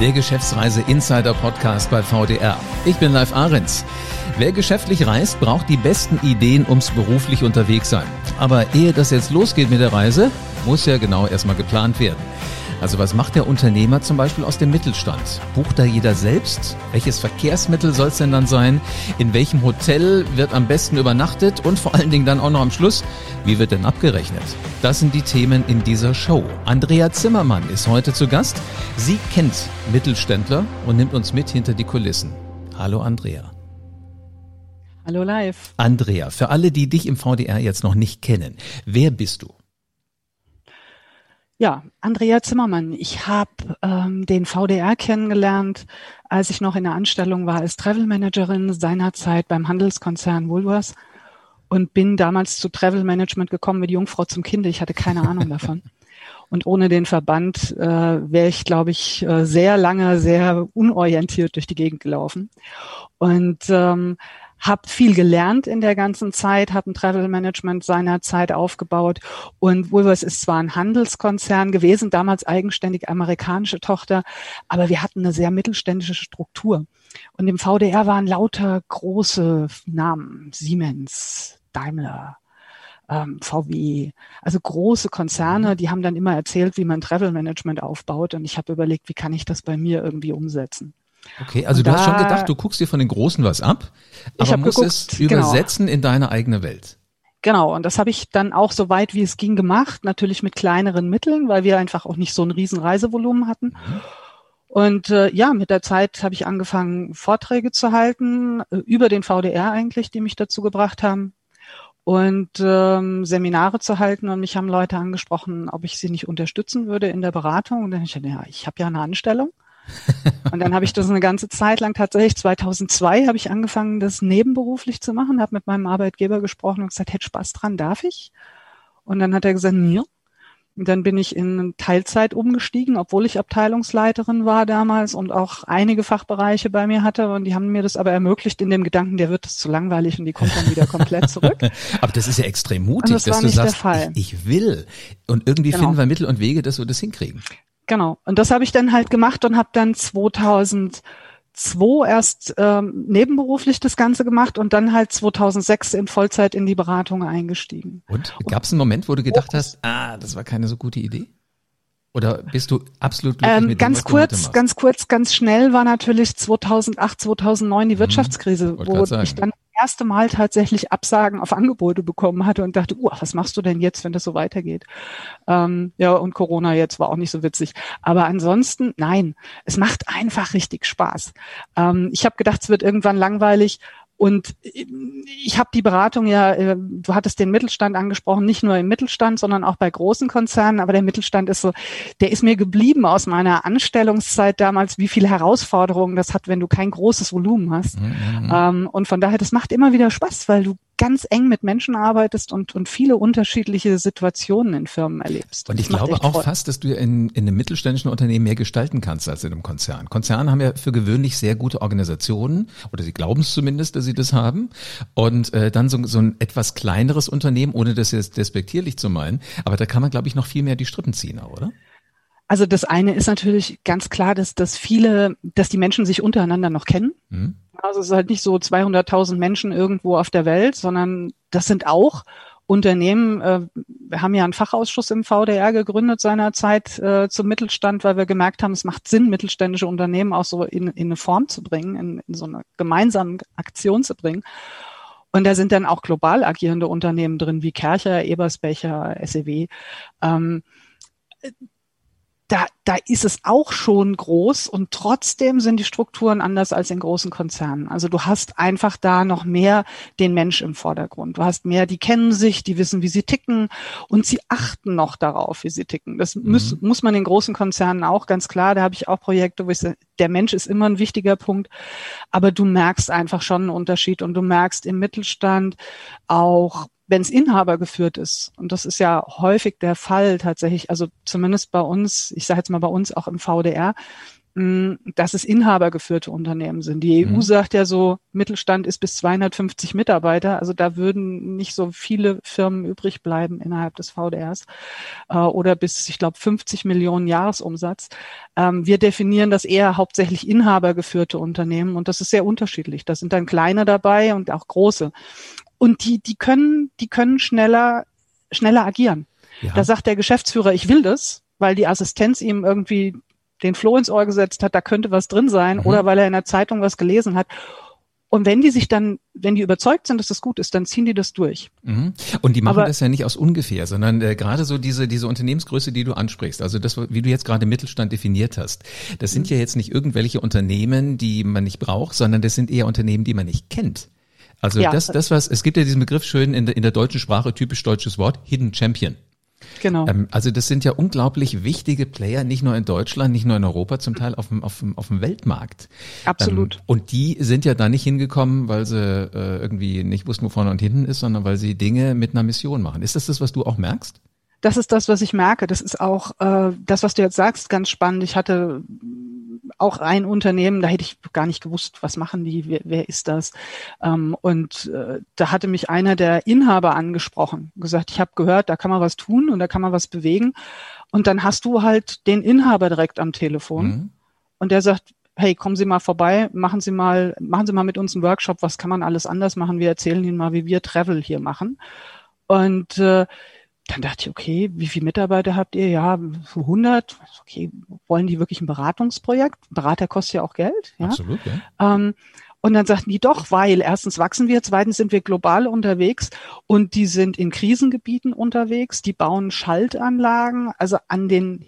der Geschäftsreise Insider Podcast bei VDR. Ich bin Live Ahrens. Wer geschäftlich reist, braucht die besten Ideen ums beruflich unterwegs sein. Aber ehe das jetzt losgeht mit der Reise, muss ja genau erstmal geplant werden. Also was macht der Unternehmer zum Beispiel aus dem Mittelstand? Bucht da jeder selbst? Welches Verkehrsmittel soll es denn dann sein? In welchem Hotel wird am besten übernachtet? Und vor allen Dingen dann auch noch am Schluss, wie wird denn abgerechnet? Das sind die Themen in dieser Show. Andrea Zimmermann ist heute zu Gast. Sie kennt Mittelständler und nimmt uns mit hinter die Kulissen. Hallo Andrea. Hallo live. Andrea, für alle, die dich im VDR jetzt noch nicht kennen, wer bist du? Ja, Andrea Zimmermann. Ich habe ähm, den VDR kennengelernt, als ich noch in der Anstellung war als Travel Managerin seinerzeit beim Handelskonzern Woolworths und bin damals zu Travel Management gekommen mit Jungfrau zum Kind. Ich hatte keine Ahnung davon. Und ohne den Verband äh, wäre ich, glaube ich, äh, sehr lange, sehr unorientiert durch die Gegend gelaufen. Und ähm, habe viel gelernt in der ganzen Zeit, habe ein Travel Management seiner Zeit aufgebaut und Woolworths ist zwar ein Handelskonzern gewesen, damals eigenständig amerikanische Tochter, aber wir hatten eine sehr mittelständische Struktur. Und im VDR waren lauter große Namen, Siemens, Daimler, ähm, VW, also große Konzerne, die haben dann immer erzählt, wie man Travel Management aufbaut und ich habe überlegt, wie kann ich das bei mir irgendwie umsetzen. Okay, also und du da, hast schon gedacht, du guckst dir von den Großen was ab, aber musst geguckt, es genau. übersetzen genau. in deine eigene Welt. Genau, und das habe ich dann auch so weit wie es ging gemacht, natürlich mit kleineren Mitteln, weil wir einfach auch nicht so ein riesen Reisevolumen hatten. Mhm. Und äh, ja, mit der Zeit habe ich angefangen, Vorträge zu halten, äh, über den VDR eigentlich, die mich dazu gebracht haben, und ähm, Seminare zu halten. Und mich haben Leute angesprochen, ob ich sie nicht unterstützen würde in der Beratung. Und dann habe ich gesagt, ja, ich habe ja eine Anstellung. Und dann habe ich das eine ganze Zeit lang tatsächlich, 2002 habe ich angefangen, das nebenberuflich zu machen, habe mit meinem Arbeitgeber gesprochen und gesagt, hätte Spaß dran, darf ich? Und dann hat er gesagt, ja. Und dann bin ich in Teilzeit umgestiegen, obwohl ich Abteilungsleiterin war damals und auch einige Fachbereiche bei mir hatte. Und die haben mir das aber ermöglicht in dem Gedanken, der wird es zu langweilig und die kommt dann wieder komplett zurück. aber das ist ja extrem mutig, das dass du sagst, ich, ich, will. Und irgendwie genau. finden wir Mittel und Wege, dass wir das hinkriegen. Genau. Und das habe ich dann halt gemacht und habe dann 2002 erst ähm, nebenberuflich das Ganze gemacht und dann halt 2006 in Vollzeit in die Beratung eingestiegen. Und gab es einen Moment, wo du gedacht hast, ah, das war keine so gute Idee? Oder bist du absolut glücklich ähm, mit dem, Ganz kurz, ganz kurz, ganz schnell war natürlich 2008, 2009 die mhm. Wirtschaftskrise, mhm, wo ich dann erste Mal tatsächlich Absagen auf Angebote bekommen hatte und dachte, uh, was machst du denn jetzt, wenn das so weitergeht? Ähm, ja, und Corona jetzt war auch nicht so witzig. Aber ansonsten, nein, es macht einfach richtig Spaß. Ähm, ich habe gedacht, es wird irgendwann langweilig. Und ich habe die Beratung ja, äh, du hattest den Mittelstand angesprochen, nicht nur im Mittelstand, sondern auch bei großen Konzernen. Aber der Mittelstand ist so, der ist mir geblieben aus meiner Anstellungszeit damals, wie viele Herausforderungen das hat, wenn du kein großes Volumen hast. Mhm. mhm. Ähm, und von daher, das macht immer wieder Spaß, weil du ganz eng mit Menschen arbeitest und, und viele unterschiedliche Situationen in Firmen erlebst. Und ich glaube auch Freude. fast, dass du in, in einem mittelständischen Unternehmen mehr gestalten kannst als in einem Konzern. Konzerne haben ja für gewöhnlich sehr gute Organisationen oder sie glauben es zumindest, dass sie das haben. Und äh, dann so, so ein etwas kleineres Unternehmen, ohne das jetzt despektierlich zu meinen, aber da kann man, glaube ich, noch viel mehr die Strippen ziehen, oder? Also das eine ist natürlich ganz klar, dass, dass viele, dass die Menschen sich untereinander noch kennen. Mhm. Also es ist halt nicht so 200.000 Menschen irgendwo auf der Welt, sondern das sind auch Unternehmen. Äh, wir haben ja einen Fachausschuss im VDR gegründet seinerzeit äh, zum Mittelstand, weil wir gemerkt haben, es macht Sinn, mittelständische Unternehmen auch so in, in eine Form zu bringen, in, in so eine gemeinsame Aktion zu bringen. Und da sind dann auch global agierende Unternehmen drin, wie Kercher, Ebersbecher, SEW. Ähm, da, da ist es auch schon groß und trotzdem sind die Strukturen anders als in großen Konzernen. Also du hast einfach da noch mehr den Mensch im Vordergrund. Du hast mehr, die kennen sich, die wissen, wie sie ticken und sie achten noch darauf, wie sie ticken. Das mhm. muss, muss man in großen Konzernen auch ganz klar. Da habe ich auch Projekte, wo ich sage, der Mensch ist immer ein wichtiger Punkt, aber du merkst einfach schon einen Unterschied und du merkst im Mittelstand auch wenn es Inhaber geführt ist, und das ist ja häufig der Fall tatsächlich, also zumindest bei uns, ich sage jetzt mal bei uns auch im VDR, dass es inhabergeführte Unternehmen sind. Die EU mhm. sagt ja so, Mittelstand ist bis 250 Mitarbeiter. Also da würden nicht so viele Firmen übrig bleiben innerhalb des VDRs äh, oder bis, ich glaube, 50 Millionen Jahresumsatz. Ähm, wir definieren das eher hauptsächlich inhabergeführte Unternehmen und das ist sehr unterschiedlich. Da sind dann kleine dabei und auch große. Und die, die können, die können schneller, schneller agieren. Ja. Da sagt der Geschäftsführer, ich will das, weil die Assistenz ihm irgendwie den Floh ins Ohr gesetzt hat, da könnte was drin sein, mhm. oder weil er in der Zeitung was gelesen hat. Und wenn die sich dann, wenn die überzeugt sind, dass das gut ist, dann ziehen die das durch. Mhm. Und die machen Aber, das ja nicht aus ungefähr, sondern äh, gerade so diese diese Unternehmensgröße, die du ansprichst, also das, wie du jetzt gerade Mittelstand definiert hast, das sind mhm. ja jetzt nicht irgendwelche Unternehmen, die man nicht braucht, sondern das sind eher Unternehmen, die man nicht kennt. Also ja. das, das was, es gibt ja diesen Begriff schön in der, in der deutschen Sprache, typisch deutsches Wort, Hidden Champion. Genau. Ähm, also das sind ja unglaublich wichtige Player, nicht nur in Deutschland, nicht nur in Europa, zum Teil auf dem, auf dem, auf dem Weltmarkt. Absolut. Ähm, und die sind ja da nicht hingekommen, weil sie äh, irgendwie nicht wussten, wo vorne und hinten ist, sondern weil sie Dinge mit einer Mission machen. Ist das das, was du auch merkst? Das ist das, was ich merke. Das ist auch äh, das, was du jetzt sagst, ganz spannend. Ich hatte auch ein Unternehmen, da hätte ich gar nicht gewusst, was machen die, wer, wer ist das? Ähm, und äh, da hatte mich einer der Inhaber angesprochen, gesagt, ich habe gehört, da kann man was tun und da kann man was bewegen. Und dann hast du halt den Inhaber direkt am Telefon mhm. und der sagt, hey, kommen Sie mal vorbei, machen Sie mal, machen Sie mal mit uns einen Workshop, was kann man alles anders machen? Wir erzählen Ihnen mal, wie wir Travel hier machen. Und äh, dann dachte ich, okay, wie viele Mitarbeiter habt ihr? Ja, so 100. Okay, wollen die wirklich ein Beratungsprojekt? Ein Berater kostet ja auch Geld. Ja? Absolut, ja. Ähm, und dann sagten die doch, weil erstens wachsen wir, zweitens sind wir global unterwegs und die sind in Krisengebieten unterwegs, die bauen Schaltanlagen, also an den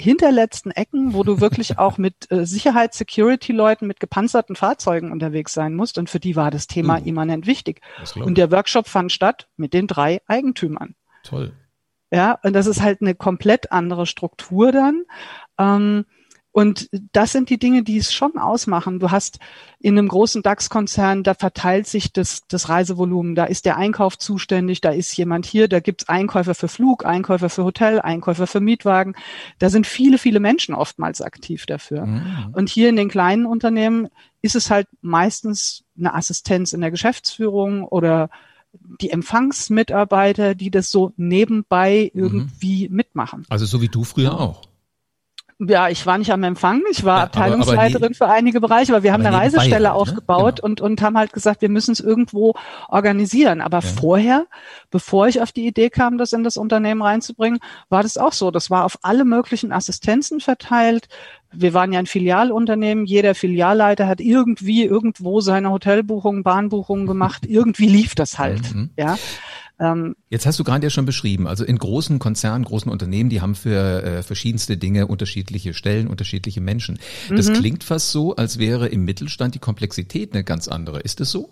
hinterletzten Ecken, wo du wirklich auch mit äh, Sicherheits-Security-Leuten mit gepanzerten Fahrzeugen unterwegs sein musst. Und für die war das Thema mhm. immanent wichtig. Und der Workshop fand statt mit den drei Eigentümern. Toll. Ja, und das ist halt eine komplett andere Struktur dann. Ähm, und das sind die Dinge, die es schon ausmachen. Du hast in einem großen DAX-Konzern, da verteilt sich das, das Reisevolumen. Da ist der Einkauf zuständig, da ist jemand hier, da gibt's Einkäufer für Flug, Einkäufer für Hotel, Einkäufer für Mietwagen. Da sind viele, viele Menschen oftmals aktiv dafür. Mhm. Und hier in den kleinen Unternehmen ist es halt meistens eine Assistenz in der Geschäftsführung oder die Empfangsmitarbeiter, die das so nebenbei mhm. irgendwie mhm. mitmachen. Also so wie du früher auch. Ja, ich war nicht am Empfang, ich war ja, Abteilungsleiterin aber, aber für einige Bereiche, aber wir haben eine Reisestelle halt, aufgebaut genau. und, und haben halt gesagt, wir müssen es irgendwo organisieren. Aber ja. vorher, bevor ich auf die Idee kam, das in das Unternehmen reinzubringen, war das auch so. Das war auf alle möglichen Assistenzen verteilt. Wir waren ja ein Filialunternehmen. Jeder Filialleiter hat irgendwie irgendwo seine Hotelbuchungen, Bahnbuchungen gemacht. irgendwie lief das halt. Mhm. Ja. Ähm, Jetzt hast du gerade ja schon beschrieben, also in großen Konzernen, großen Unternehmen, die haben für äh, verschiedenste Dinge unterschiedliche Stellen, unterschiedliche Menschen. Das mhm. klingt fast so, als wäre im Mittelstand die Komplexität eine ganz andere. Ist es so?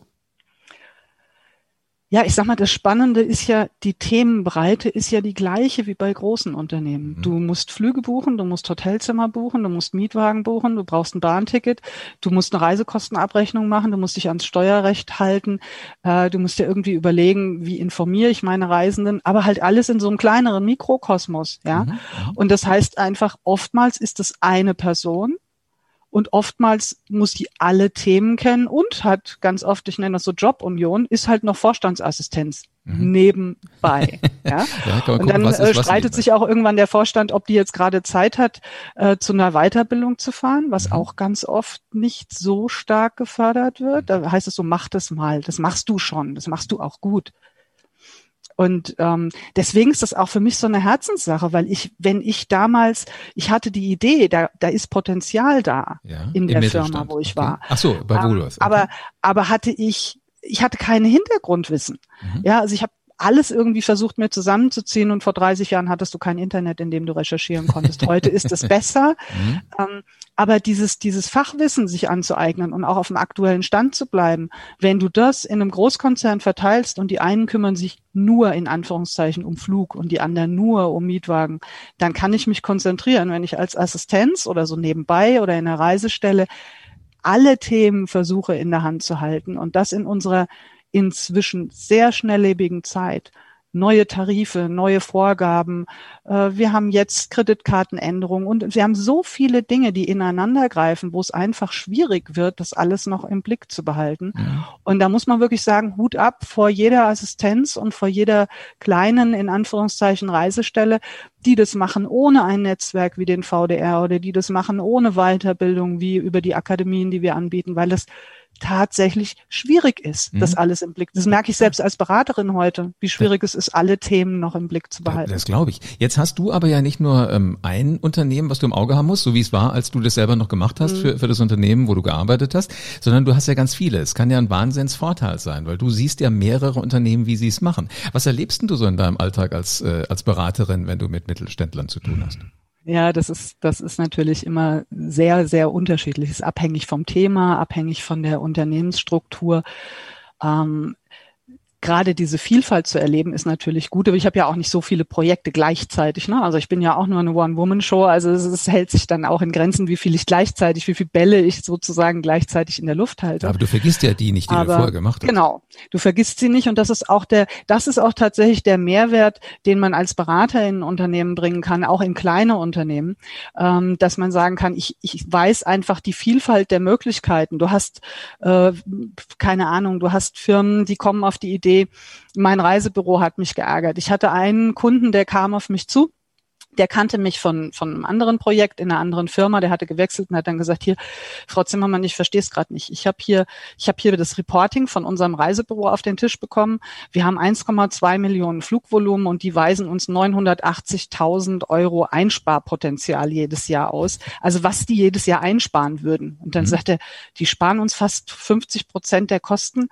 Ja, ich sag mal, das Spannende ist ja, die Themenbreite ist ja die gleiche wie bei großen Unternehmen. Mhm. Du musst Flüge buchen, du musst Hotelzimmer buchen, du musst Mietwagen buchen, du brauchst ein Bahnticket, du musst eine Reisekostenabrechnung machen, du musst dich ans Steuerrecht halten, äh, du musst dir irgendwie überlegen, wie informiere ich meine Reisenden, aber halt alles in so einem kleineren Mikrokosmos, ja. Mhm. Und das heißt einfach, oftmals ist es eine Person, und oftmals muss die alle Themen kennen und hat ganz oft, ich nenne das so Jobunion, ist halt noch Vorstandsassistenz mhm. nebenbei. ja? ja und gucken, dann äh, streitet sich auch irgendwann der Vorstand, ob die jetzt gerade Zeit hat, äh, zu einer Weiterbildung zu fahren, was mhm. auch ganz oft nicht so stark gefördert wird. Da heißt es so, mach das mal, das machst du schon, das machst du auch gut. Und ähm, deswegen ist das auch für mich so eine Herzenssache, weil ich, wenn ich damals, ich hatte die Idee, da, da ist Potenzial da ja, in der Firma, wo ich okay. war. Ach so, bei Woolworth. Okay. Aber, aber hatte ich, ich hatte keine Hintergrundwissen. Mhm. Ja, also ich habe alles irgendwie versucht mir zusammenzuziehen und vor 30 Jahren hattest du kein Internet, in dem du recherchieren konntest. Heute ist es besser. Mhm. Ähm, aber dieses, dieses Fachwissen sich anzueignen und auch auf dem aktuellen Stand zu bleiben, wenn du das in einem Großkonzern verteilst und die einen kümmern sich nur in Anführungszeichen um Flug und die anderen nur um Mietwagen, dann kann ich mich konzentrieren, wenn ich als Assistenz oder so nebenbei oder in einer Reisestelle alle Themen versuche in der Hand zu halten und das in unserer inzwischen sehr schnelllebigen Zeit, neue Tarife, neue Vorgaben. Äh, wir haben jetzt Kreditkartenänderungen und wir haben so viele Dinge, die ineinander greifen, wo es einfach schwierig wird, das alles noch im Blick zu behalten. Ja. Und da muss man wirklich sagen, Hut ab vor jeder Assistenz und vor jeder kleinen, in Anführungszeichen, Reisestelle, die das machen ohne ein Netzwerk wie den VDR oder die das machen ohne Weiterbildung wie über die Akademien, die wir anbieten, weil das tatsächlich schwierig ist, mhm. das alles im Blick. Das merke ich selbst als Beraterin heute, wie schwierig es ist, alle Themen noch im Blick zu behalten. Das glaube ich. Jetzt hast du aber ja nicht nur ähm, ein Unternehmen, was du im Auge haben musst, so wie es war, als du das selber noch gemacht hast mhm. für, für das Unternehmen, wo du gearbeitet hast, sondern du hast ja ganz viele. Es kann ja ein Wahnsinnsvorteil sein, weil du siehst ja mehrere Unternehmen, wie sie es machen. Was erlebst denn du so in deinem Alltag als, äh, als Beraterin, wenn du mit Mittelständlern zu tun hast? Ja, das ist, das ist natürlich immer sehr, sehr unterschiedlich. Es ist abhängig vom Thema, abhängig von der Unternehmensstruktur. Ähm, gerade diese Vielfalt zu erleben, ist natürlich gut. Aber ich habe ja auch nicht so viele Projekte gleichzeitig. Ne? Also ich bin ja auch nur eine One-Woman-Show. Also es, es, hält sich dann auch in Grenzen, wie viel ich gleichzeitig, wie viele Bälle ich sozusagen gleichzeitig in der Luft halte. Aber du vergisst ja die nicht, die Aber, du vorher gemacht hast. Genau, du vergisst sie nicht. Und das ist auch der, das ist auch tatsächlich der Mehrwert, den man als Berater in Unternehmen bringen kann, auch in kleine Unternehmen, ähm, dass man sagen kann, ich, ich weiß einfach die Vielfalt der Möglichkeiten. Du hast, äh, keine Ahnung, du hast Firmen, die kommen auf die Idee, Idee, mein Reisebüro hat mich geärgert. Ich hatte einen Kunden, der kam auf mich zu der kannte mich von, von einem anderen Projekt in einer anderen Firma, der hatte gewechselt und hat dann gesagt, hier, Frau Zimmermann, ich verstehe es gerade nicht. Ich habe hier, ich habe hier das Reporting von unserem Reisebüro auf den Tisch bekommen. Wir haben 1,2 Millionen Flugvolumen und die weisen uns 980.000 Euro Einsparpotenzial jedes Jahr aus. Also was die jedes Jahr einsparen würden. Und dann mhm. sagt er, die sparen uns fast 50 Prozent der Kosten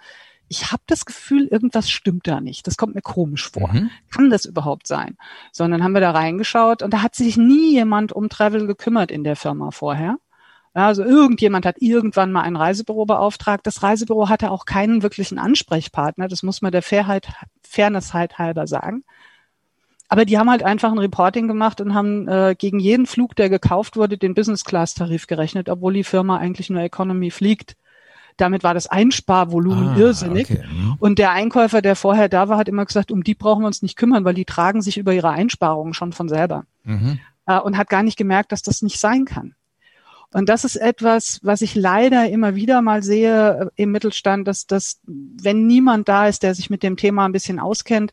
ich habe das Gefühl, irgendwas stimmt da nicht. Das kommt mir komisch vor. Mhm. Kann das überhaupt sein? Sondern haben wir da reingeschaut und da hat sich nie jemand um Travel gekümmert in der Firma vorher. Ja, also irgendjemand hat irgendwann mal ein Reisebüro beauftragt. Das Reisebüro hatte auch keinen wirklichen Ansprechpartner. Das muss man der Fairheit, Fairness halt halber sagen. Aber die haben halt einfach ein Reporting gemacht und haben äh, gegen jeden Flug, der gekauft wurde, den Business Class Tarif gerechnet, obwohl die Firma eigentlich nur Economy fliegt. Damit war das Einsparvolumen ah, irrsinnig. Okay. Mhm. Und der Einkäufer, der vorher da war, hat immer gesagt, um die brauchen wir uns nicht kümmern, weil die tragen sich über ihre Einsparungen schon von selber. Mhm. Äh, und hat gar nicht gemerkt, dass das nicht sein kann. Und das ist etwas, was ich leider immer wieder mal sehe äh, im Mittelstand, dass das, wenn niemand da ist, der sich mit dem Thema ein bisschen auskennt,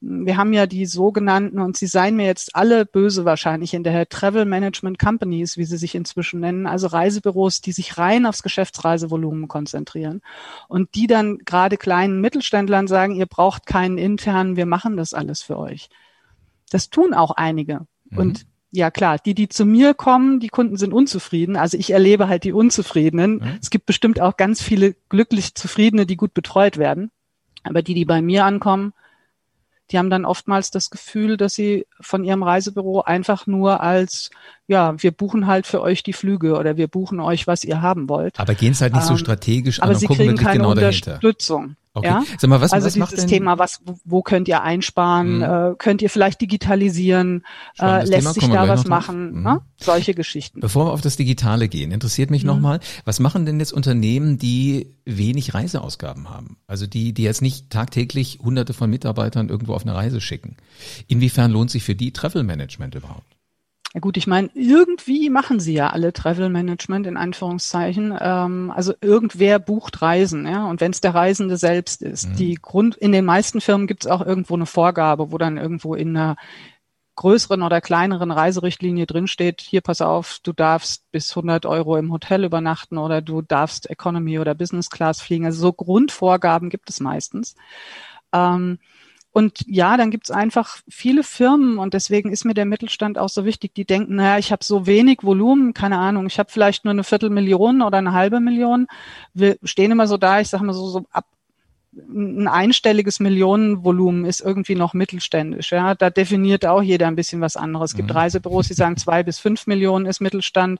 wir haben ja die sogenannten, und sie seien mir jetzt alle böse wahrscheinlich in der Travel Management Companies, wie sie sich inzwischen nennen, also Reisebüros, die sich rein aufs Geschäftsreisevolumen konzentrieren und die dann gerade kleinen Mittelständlern sagen, ihr braucht keinen internen, wir machen das alles für euch. Das tun auch einige. Mhm. Und ja klar, die, die zu mir kommen, die Kunden sind unzufrieden. Also ich erlebe halt die Unzufriedenen. Mhm. Es gibt bestimmt auch ganz viele glücklich Zufriedene, die gut betreut werden. Aber die, die bei mir ankommen, die haben dann oftmals das Gefühl, dass sie von ihrem Reisebüro einfach nur als, ja, wir buchen halt für euch die Flüge oder wir buchen euch, was ihr haben wollt. Aber gehen es halt nicht so ähm, strategisch ähm, an aber sie kriegen keine genau Unterstützung. Dahinter. Okay. Ja? Sag mal, was, also was dieses macht denn? Thema, was, wo könnt ihr einsparen, hm. äh, könnt ihr vielleicht digitalisieren, äh, lässt Thema, sich da was machen, hm. ne? solche Geschichten. Bevor wir auf das Digitale gehen, interessiert mich hm. nochmal, was machen denn jetzt Unternehmen, die wenig Reiseausgaben haben? Also die, die jetzt nicht tagtäglich hunderte von Mitarbeitern irgendwo auf eine Reise schicken. Inwiefern lohnt sich für die Travel Management überhaupt? Ja gut, ich meine, irgendwie machen sie ja alle Travel Management in Anführungszeichen. Ähm, also irgendwer bucht Reisen, ja. Und wenn es der Reisende selbst ist, mhm. die Grund in den meisten Firmen gibt es auch irgendwo eine Vorgabe, wo dann irgendwo in einer größeren oder kleineren Reiserichtlinie drinsteht, hier pass auf, du darfst bis 100 Euro im Hotel übernachten oder du darfst Economy oder Business Class fliegen. Also so Grundvorgaben gibt es meistens. Ähm, und ja, dann gibt's einfach viele Firmen und deswegen ist mir der Mittelstand auch so wichtig, die denken, naja, ich habe so wenig Volumen, keine Ahnung, ich habe vielleicht nur eine Viertelmillion oder eine halbe Million. Wir stehen immer so da, ich sage mal so, so ab ein einstelliges Millionenvolumen ist irgendwie noch mittelständisch. Ja, da definiert auch jeder ein bisschen was anderes. Es gibt mhm. Reisebüros, die sagen zwei bis fünf Millionen ist Mittelstand.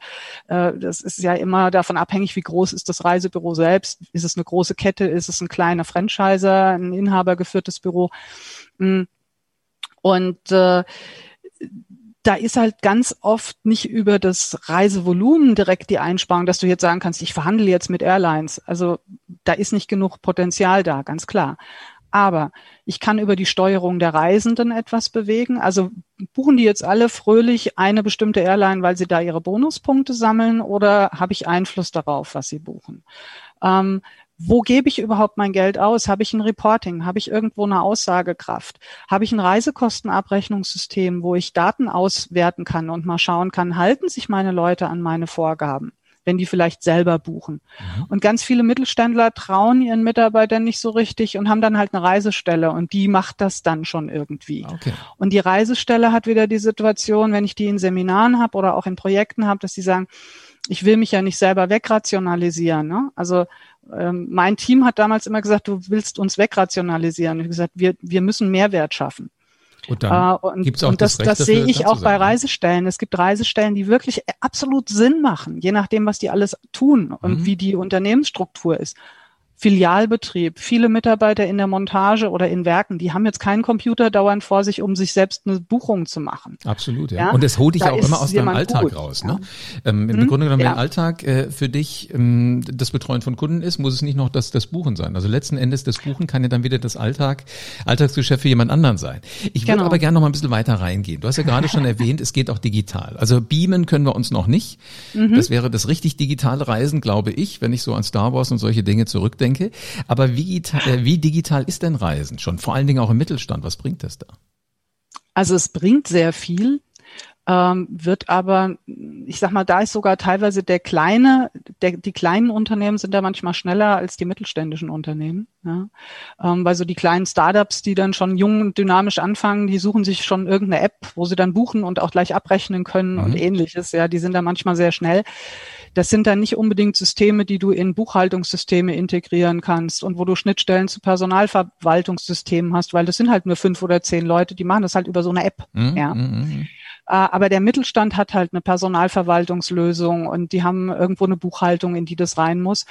Äh, das ist ja immer davon abhängig, wie groß ist das Reisebüro selbst. Ist es eine große Kette? Ist es ein kleiner Franchiser, ein inhabergeführtes Büro? Mm. Und äh, da ist halt ganz oft nicht über das Reisevolumen direkt die Einsparung, dass du jetzt sagen kannst, ich verhandle jetzt mit Airlines. Also da ist nicht genug Potenzial da, ganz klar. Aber ich kann über die Steuerung der Reisenden etwas bewegen. Also buchen die jetzt alle fröhlich eine bestimmte Airline, weil sie da ihre Bonuspunkte sammeln oder habe ich Einfluss darauf, was sie buchen? Ähm, wo gebe ich überhaupt mein Geld aus? Habe ich ein Reporting? Habe ich irgendwo eine Aussagekraft? Habe ich ein Reisekostenabrechnungssystem, wo ich Daten auswerten kann und mal schauen kann, halten sich meine Leute an meine Vorgaben? wenn die vielleicht selber buchen. Mhm. Und ganz viele Mittelständler trauen ihren Mitarbeitern nicht so richtig und haben dann halt eine Reisestelle und die macht das dann schon irgendwie. Okay. Und die Reisestelle hat wieder die Situation, wenn ich die in Seminaren habe oder auch in Projekten habe, dass sie sagen, ich will mich ja nicht selber wegrationalisieren. Ne? Also ähm, mein Team hat damals immer gesagt, du willst uns wegrationalisieren. Ich habe gesagt, wir, wir müssen Mehrwert schaffen. Und, dann äh, und, gibt's auch und das, das, das sehe ich auch bei Reisestellen. Es gibt Reisestellen, die wirklich absolut Sinn machen, je nachdem, was die alles tun und mhm. wie die Unternehmensstruktur ist. Filialbetrieb, viele Mitarbeiter in der Montage oder in Werken, die haben jetzt keinen Computer dauernd vor sich, um sich selbst eine Buchung zu machen. Absolut, ja. ja? Und das holt dich da auch immer aus deinem Alltag gut, raus. Ne? Ähm, Im hm, Grunde genommen, wenn ja. Alltag äh, für dich ähm, das Betreuen von Kunden ist, muss es nicht noch das, das Buchen sein. Also letzten Endes, das Buchen kann ja dann wieder das Alltag, Alltagsgeschäft für jemand anderen sein. Ich würde genau. aber gerne noch mal ein bisschen weiter reingehen. Du hast ja gerade schon erwähnt, es geht auch digital. Also beamen können wir uns noch nicht. Mhm. Das wäre das richtig digitale Reisen, glaube ich, wenn ich so an Star Wars und solche Dinge zurückdenke denke. Aber wie, äh, wie digital ist denn Reisen schon? Vor allen Dingen auch im Mittelstand. Was bringt das da? Also es bringt sehr viel ähm, wird aber, ich sag mal, da ist sogar teilweise der kleine, der, die kleinen Unternehmen sind da manchmal schneller als die mittelständischen Unternehmen. Ja? Ähm, weil so die kleinen Startups, die dann schon jung und dynamisch anfangen, die suchen sich schon irgendeine App, wo sie dann buchen und auch gleich abrechnen können mhm. und ähnliches. Ja, die sind da manchmal sehr schnell. Das sind dann nicht unbedingt Systeme, die du in Buchhaltungssysteme integrieren kannst und wo du Schnittstellen zu Personalverwaltungssystemen hast, weil das sind halt nur fünf oder zehn Leute, die machen das halt über so eine App. Mhm. Ja. Mhm. Äh, aber der Mittelstand hat halt eine Personalverwaltungslösung und die haben irgendwo eine Buchhaltung, in die das rein muss.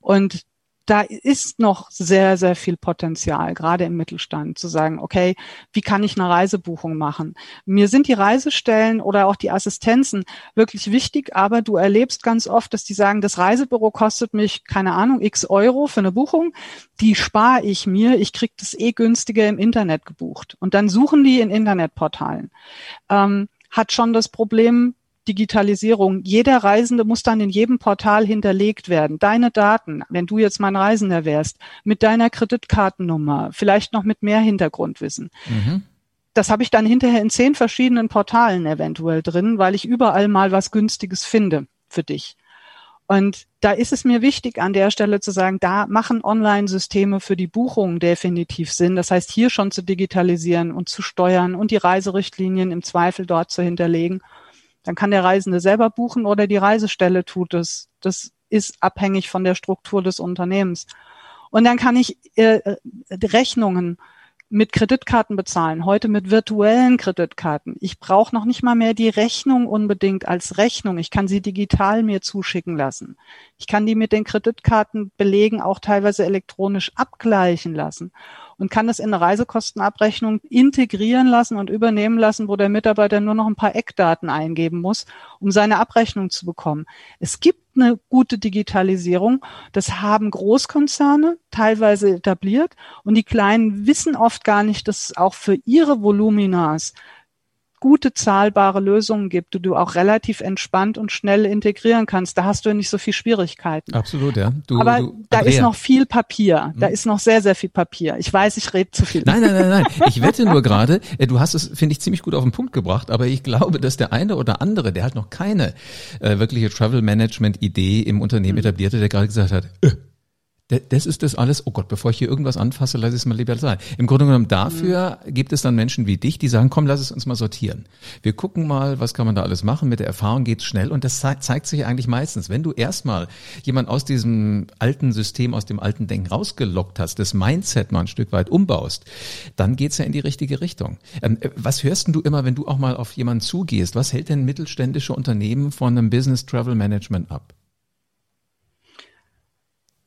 Und da ist noch sehr, sehr viel Potenzial, gerade im Mittelstand, zu sagen, okay, wie kann ich eine Reisebuchung machen? Mir sind die Reisestellen oder auch die Assistenzen wirklich wichtig, aber du erlebst ganz oft, dass die sagen, das Reisebüro kostet mich, keine Ahnung, x Euro für eine Buchung, die spare ich mir, ich krieg das eh günstiger im Internet gebucht. Und dann suchen die in Internetportalen. Ähm, hat schon das Problem Digitalisierung. Jeder Reisende muss dann in jedem Portal hinterlegt werden. Deine Daten, wenn du jetzt mein Reisender wärst, mit deiner Kreditkartennummer, vielleicht noch mit mehr Hintergrundwissen. Mhm. Das habe ich dann hinterher in zehn verschiedenen Portalen eventuell drin, weil ich überall mal was Günstiges finde für dich. Und da ist es mir wichtig, an der Stelle zu sagen, da machen Online-Systeme für die Buchung definitiv Sinn. Das heißt, hier schon zu digitalisieren und zu steuern und die Reiserichtlinien im Zweifel dort zu hinterlegen. Dann kann der Reisende selber buchen oder die Reisestelle tut es. Das ist abhängig von der Struktur des Unternehmens. Und dann kann ich äh, Rechnungen mit Kreditkarten bezahlen, heute mit virtuellen Kreditkarten. Ich brauche noch nicht mal mehr die Rechnung unbedingt als Rechnung. Ich kann sie digital mir zuschicken lassen. Ich kann die mit den Kreditkartenbelegen auch teilweise elektronisch abgleichen lassen und kann das in eine Reisekostenabrechnung integrieren lassen und übernehmen lassen, wo der Mitarbeiter nur noch ein paar Eckdaten eingeben muss, um seine Abrechnung zu bekommen. Es gibt eine gute Digitalisierung. Das haben Großkonzerne teilweise etabliert und die Kleinen wissen oft gar nicht, dass auch für ihre Voluminas gute zahlbare Lösungen gibt, die du auch relativ entspannt und schnell integrieren kannst. Da hast du nicht so viel Schwierigkeiten. Absolut, ja. Du, Aber du, da ist noch viel Papier. Da hm. ist noch sehr, sehr viel Papier. Ich weiß, ich rede zu viel. Nein, nein, nein, nein. Ich wette nur gerade, äh, du hast es, finde ich, ziemlich gut auf den Punkt gebracht, aber ich glaube, dass der eine oder andere, der halt noch keine äh, wirkliche Travel Management Idee im Unternehmen mhm. etablierte, der gerade gesagt hat, äh, das ist das alles, oh Gott, bevor ich hier irgendwas anfasse, lass es mal lieber sein. Im Grunde genommen dafür mhm. gibt es dann Menschen wie dich, die sagen, komm, lass es uns mal sortieren. Wir gucken mal, was kann man da alles machen. Mit der Erfahrung geht's schnell und das zeigt sich eigentlich meistens. Wenn du erstmal jemand aus diesem alten System, aus dem alten Denken rausgelockt hast, das Mindset mal ein Stück weit umbaust, dann geht's ja in die richtige Richtung. Ähm, äh, was hörst denn du immer, wenn du auch mal auf jemanden zugehst? Was hält denn mittelständische Unternehmen von einem Business Travel Management ab?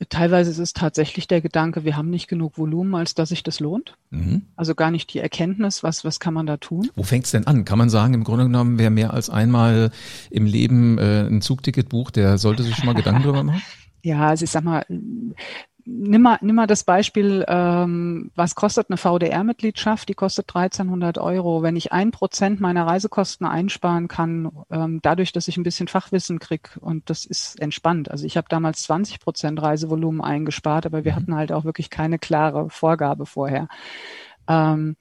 Teilweise ist es tatsächlich der Gedanke, wir haben nicht genug Volumen, als dass sich das lohnt. Mhm. Also gar nicht die Erkenntnis, was, was kann man da tun. Wo fängt's denn an? Kann man sagen, im Grunde genommen, wer mehr als einmal im Leben äh, ein Zugticket bucht, der sollte sich schon mal Gedanken drüber machen? Ja, also ich sag mal, nimm mal, nimm mal das Beispiel, ähm, was kostet eine VDR-Mitgliedschaft? Die kostet 1300 Euro. Wenn ich ein Prozent meiner Reisekosten einsparen kann, ähm, dadurch, dass ich ein bisschen Fachwissen krieg und das ist entspannt. Also ich habe damals 20 Prozent Reisevolumen eingespart, aber wir mhm. hatten halt auch wirklich keine klare Vorgabe vorher. Ähm,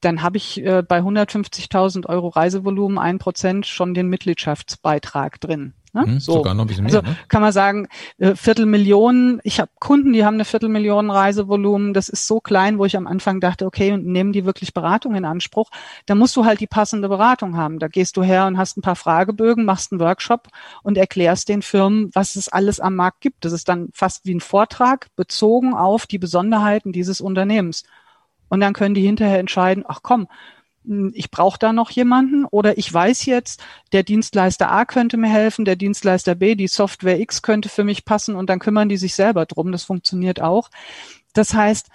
dann habe ich äh, bei 150.000 Euro Reisevolumen ein Prozent schon den Mitgliedschaftsbeitrag drin. Ne? Hm, so. Sogar noch ein bisschen mehr. Also ne? kann man sagen, äh, Viertelmillionen. Ich habe Kunden, die haben eine Viertelmillion Reisevolumen. Das ist so klein, wo ich am Anfang dachte, okay, und nehmen die wirklich Beratung in Anspruch? Da musst du halt die passende Beratung haben. Da gehst du her und hast ein paar Fragebögen, machst einen Workshop und erklärst den Firmen, was es alles am Markt gibt. Das ist dann fast wie ein Vortrag bezogen auf die Besonderheiten dieses Unternehmens. Und dann können die hinterher entscheiden, ach komm, ich brauche da noch jemanden oder ich weiß jetzt, der Dienstleister A könnte mir helfen, der Dienstleister B, die Software X könnte für mich passen und dann kümmern die sich selber drum. Das funktioniert auch. Das heißt,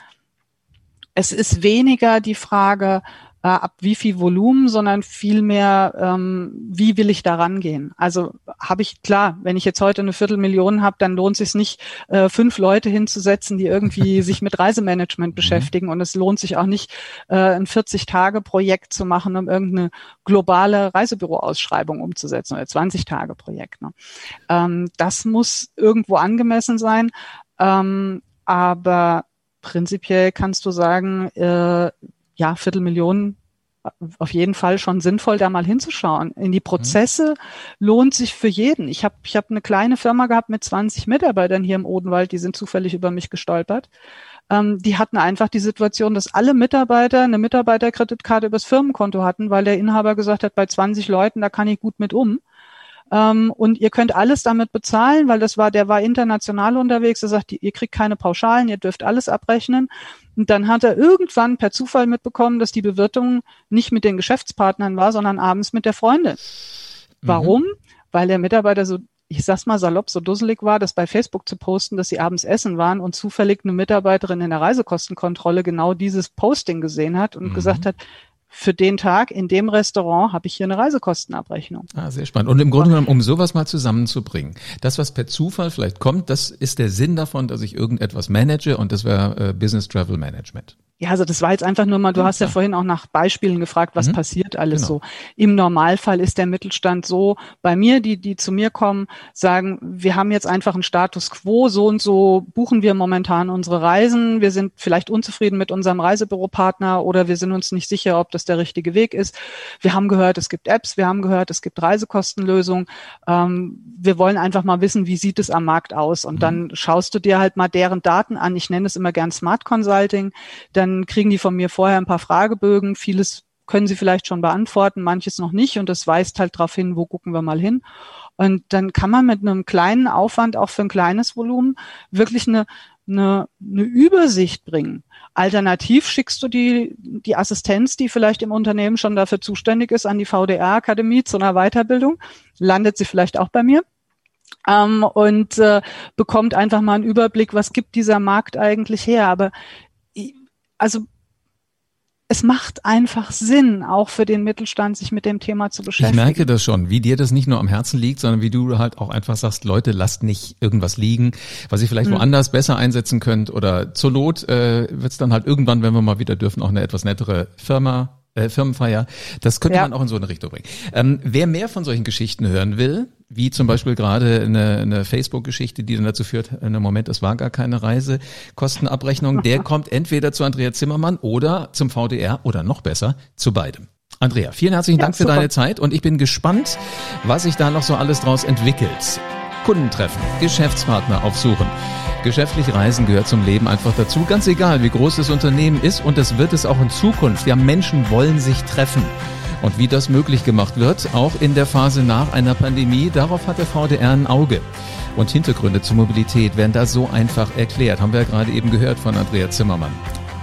es ist weniger die Frage, äh, ab wie viel Volumen, sondern vielmehr, ähm, wie will ich da rangehen. Also habe ich, klar, wenn ich jetzt heute eine Viertelmillion habe, dann lohnt es sich nicht, äh, fünf Leute hinzusetzen, die irgendwie sich mit Reisemanagement mhm. beschäftigen. Und es lohnt sich auch nicht, äh, ein 40-Tage-Projekt zu machen, um irgendeine globale Reisebüroausschreibung umzusetzen oder 20-Tage-Projekt. Ne? Ähm, das muss irgendwo angemessen sein. Ähm, aber prinzipiell kannst du sagen, äh, ja, Viertelmillionen auf jeden Fall schon sinnvoll, da mal hinzuschauen. In die Prozesse mhm. lohnt sich für jeden. Ich habe ich hab eine kleine Firma gehabt mit 20 Mitarbeitern hier im Odenwald, die sind zufällig über mich gestolpert. Ähm, die hatten einfach die Situation, dass alle Mitarbeiter eine Mitarbeiterkreditkarte übers Firmenkonto hatten, weil der Inhaber gesagt hat, bei 20 Leuten, da kann ich gut mit um. Ähm, und ihr könnt alles damit bezahlen, weil das war, der war international unterwegs. Er sagt, ihr kriegt keine Pauschalen, ihr dürft alles abrechnen. Und dann hat er irgendwann per Zufall mitbekommen, dass die Bewirtung nicht mit den Geschäftspartnern war, sondern abends mit der Freundin. Warum? Mhm. Weil der Mitarbeiter so ich sag's mal salopp, so dusselig war, das bei Facebook zu posten, dass sie abends essen waren und zufällig eine Mitarbeiterin in der Reisekostenkontrolle genau dieses Posting gesehen hat und mhm. gesagt hat, für den Tag in dem Restaurant habe ich hier eine Reisekostenabrechnung. Ah, sehr spannend. Und im Grunde genommen, um sowas mal zusammenzubringen, das, was per Zufall vielleicht kommt, das ist der Sinn davon, dass ich irgendetwas manage und das wäre äh, Business Travel Management. Ja, also das war jetzt einfach nur mal, du hast ja, ja vorhin auch nach Beispielen gefragt, was mhm. passiert alles genau. so. Im Normalfall ist der Mittelstand so, bei mir, die, die zu mir kommen, sagen, wir haben jetzt einfach einen Status quo, so und so buchen wir momentan unsere Reisen, wir sind vielleicht unzufrieden mit unserem Reisebüropartner oder wir sind uns nicht sicher, ob das der richtige Weg ist. Wir haben gehört, es gibt Apps, wir haben gehört, es gibt Reisekostenlösungen. Ähm, wir wollen einfach mal wissen, wie sieht es am Markt aus? Und mhm. dann schaust du dir halt mal deren Daten an. Ich nenne es immer gern Smart Consulting. Dann dann kriegen die von mir vorher ein paar Fragebögen. Vieles können sie vielleicht schon beantworten, manches noch nicht. Und das weist halt darauf hin, wo gucken wir mal hin. Und dann kann man mit einem kleinen Aufwand, auch für ein kleines Volumen, wirklich eine, eine, eine Übersicht bringen. Alternativ schickst du die, die Assistenz, die vielleicht im Unternehmen schon dafür zuständig ist, an die VDR-Akademie zu einer Weiterbildung, landet sie vielleicht auch bei mir. Ähm, und äh, bekommt einfach mal einen Überblick, was gibt dieser Markt eigentlich her. Aber also es macht einfach Sinn, auch für den Mittelstand, sich mit dem Thema zu beschäftigen. Ich merke das schon, wie dir das nicht nur am Herzen liegt, sondern wie du halt auch einfach sagst, Leute, lasst nicht irgendwas liegen, was ihr vielleicht mhm. woanders besser einsetzen könnt oder zur Not äh, wird es dann halt irgendwann, wenn wir mal wieder dürfen, auch eine etwas nettere Firma äh, Firmenfeier. Das könnte ja. man auch in so eine Richtung bringen. Ähm, wer mehr von solchen Geschichten hören will, wie zum Beispiel gerade eine, eine Facebook-Geschichte, die dann dazu führt, in einem Moment, es war gar keine Reisekostenabrechnung, der kommt entweder zu Andrea Zimmermann oder zum VDR oder noch besser zu beidem. Andrea, vielen herzlichen Dank ja, für deine Zeit und ich bin gespannt, was sich da noch so alles draus entwickelt. Kunden treffen, Geschäftspartner aufsuchen. Geschäftlich Reisen gehört zum Leben einfach dazu, ganz egal, wie groß das Unternehmen ist und das wird es auch in Zukunft. Ja, Menschen wollen sich treffen. Und wie das möglich gemacht wird, auch in der Phase nach einer Pandemie, darauf hat der VDR ein Auge. Und Hintergründe zur Mobilität werden da so einfach erklärt, haben wir ja gerade eben gehört von Andrea Zimmermann.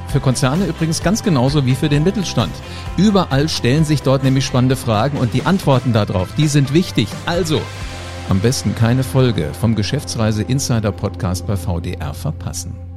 Für Konzerne übrigens ganz genauso wie für den Mittelstand. Überall stellen sich dort nämlich spannende Fragen und die Antworten darauf, die sind wichtig. Also, am besten keine Folge vom Geschäftsreise Insider Podcast bei VDR verpassen.